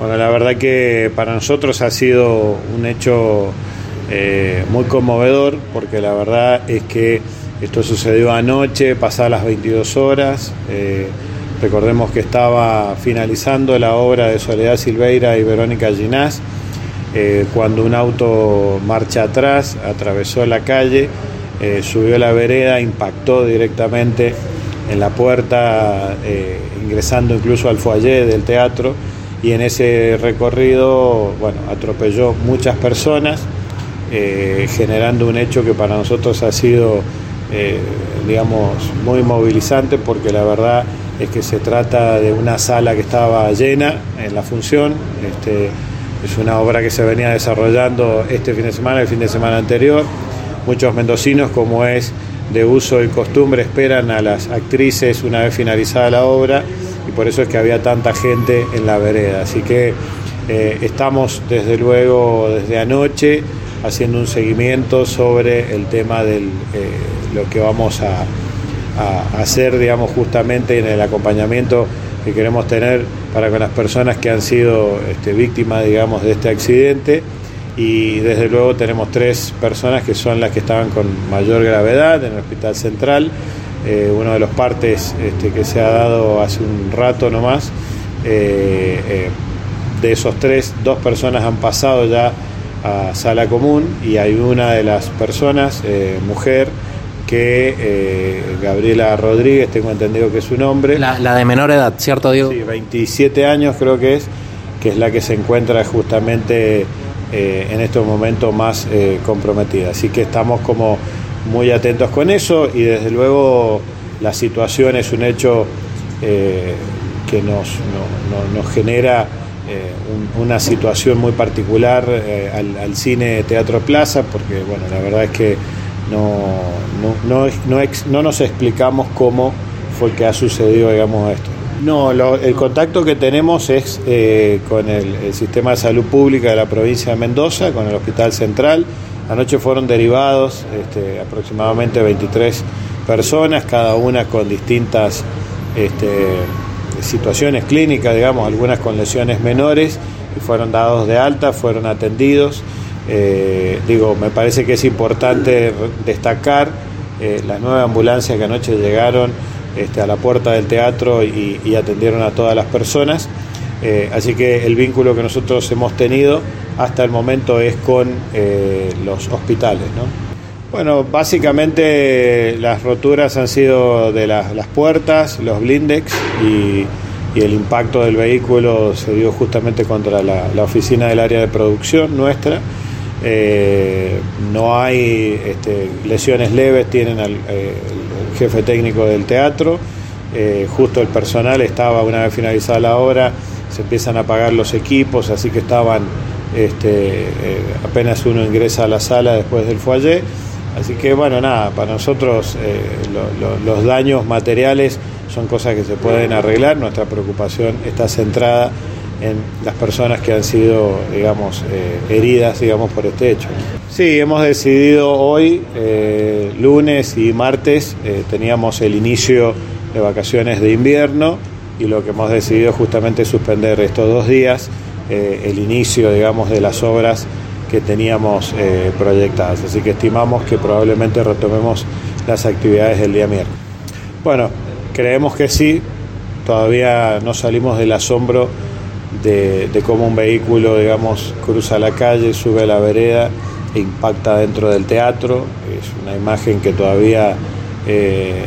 Bueno, la verdad que para nosotros ha sido un hecho eh, muy conmovedor porque la verdad es que esto sucedió anoche, pasadas las 22 horas. Eh, recordemos que estaba finalizando la obra de Soledad Silveira y Verónica Ginás eh, cuando un auto marcha atrás, atravesó la calle, subió la vereda, impactó directamente en la puerta, ingresando incluso al foyer del teatro y en ese recorrido, bueno, atropelló muchas personas, eh, generando un hecho que para nosotros ha sido, eh, digamos, muy movilizante porque la verdad es que se trata de una sala que estaba llena en la función, este, es una obra que se venía desarrollando este fin de semana, el fin de semana anterior, muchos mendocinos como es de uso y costumbre esperan a las actrices una vez finalizada la obra y por eso es que había tanta gente en la vereda. Así que eh, estamos desde luego desde anoche haciendo un seguimiento sobre el tema de eh, lo que vamos a, hacer, digamos, justamente en el acompañamiento que queremos tener para con las personas que han sido este, víctimas, digamos, de este accidente. Y desde luego tenemos tres personas que son las que estaban con mayor gravedad en el Hospital Central eh, uno de los partes este, que se ha dado hace un rato nomás. Eh, eh, de esos tres, dos personas han pasado ya a sala común y hay una de las personas, mujer, que Gabriela Rodríguez, tengo entendido que es su nombre. La, de menor edad, ¿cierto, Diego? Sí, 27 años creo que es, que es la que se encuentra justamente en estos momentos más comprometida. Así que estamos como muy atentos con eso y desde luego la situación es un hecho eh, que nos, nos genera eh, una situación muy particular eh, al, cine Teatro Plaza, porque bueno, la verdad es que no, no, no, no nos explicamos cómo fue que ha sucedido, digamos, esto. No, el contacto que tenemos es con el, el, Sistema de Salud Pública de la provincia de Mendoza, con el Hospital Central, Anoche fueron derivados este, aproximadamente 23 personas, cada una con distintas este, situaciones clínicas, digamos, algunas con lesiones menores, y fueron dados de alta, fueron atendidos. Eh, digo, me parece que es importante destacar eh, las nueve ambulancias que anoche llegaron este, a la puerta del teatro y atendieron a todas las personas. Eh, así que el vínculo que nosotros hemos tenido hasta el momento es con eh, los hospitales. Bueno, básicamente las roturas han sido de las, puertas, los blindex y, el impacto del vehículo se dio justamente contra la, oficina del área de producción nuestra. Eh, no hay este, lesiones leves, tienen el jefe técnico del teatro. justo el personal estaba, una vez finalizada la obra, se empiezan a apagar los equipos, así que estaban, este, eh, apenas uno ingresa a la sala después del foyer. Así que bueno, nada, para nosotros eh, los daños materiales son cosas que se pueden arreglar, nuestra preocupación está centrada en las personas que han sido, digamos, eh, heridas, digamos, por este hecho. Sí, hemos decidido hoy, lunes y martes, teníamos el inicio de vacaciones de invierno, y lo que hemos decidido justamente es suspender estos dos días eh, el inicio, digamos, de las obras que teníamos eh, proyectadas. Así que estimamos que probablemente retomemos las actividades del día miércoles. Bueno, creemos que sí, todavía no salimos del asombro de, cómo un vehículo, digamos, cruza la calle, sube a la vereda e impacta dentro del teatro. Es una imagen que todavía eh,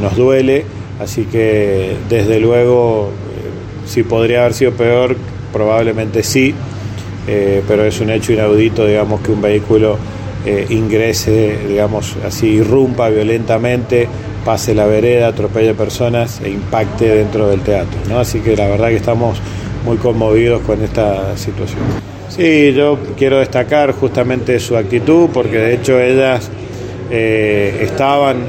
nos duele Así que desde luego, eh, si podría haber sido peor, probablemente sí, eh, pero es un hecho inaudito, digamos, que un vehículo eh, ingrese, digamos, así, irrumpa violentamente, pase la vereda, atropelle personas e impacte dentro del teatro. ¿no? Así que la verdad que estamos muy conmovidos con esta situación. Sí, yo quiero destacar justamente su actitud, porque de hecho ellas estaban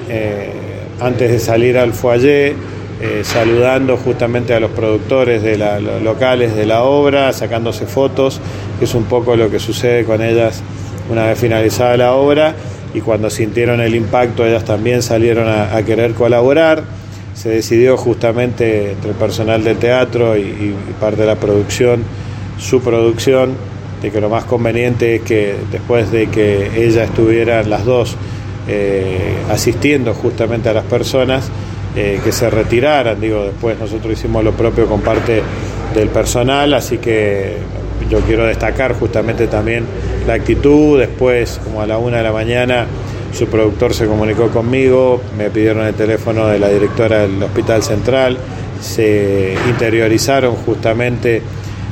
antes de salir al foyer, eh, saludando justamente a los productores de la, locales de la obra, sacándose fotos, que es un poco lo que sucede con ellas una vez finalizada la obra, y cuando sintieron el impacto ellas también salieron a, querer colaborar. se decidió justamente entre el personal del teatro y, parte de la producción, su producción, de que lo más conveniente es que después de que ella estuvieran las dos eh, asistiendo justamente a las personas, eh, que se retiraran, digo, después nosotros hicimos lo propio con parte del personal, así que yo quiero destacar justamente también la actitud, después como a la una de la mañana su productor se comunicó conmigo, me pidieron el teléfono de la directora del Hospital Central, se interiorizaron justamente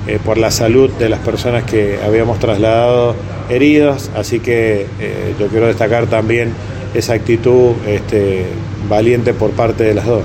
eh, por la salud de las personas que habíamos trasladado heridos, así que eh, yo quiero destacar también esa actitud este, valiente por parte de las dos.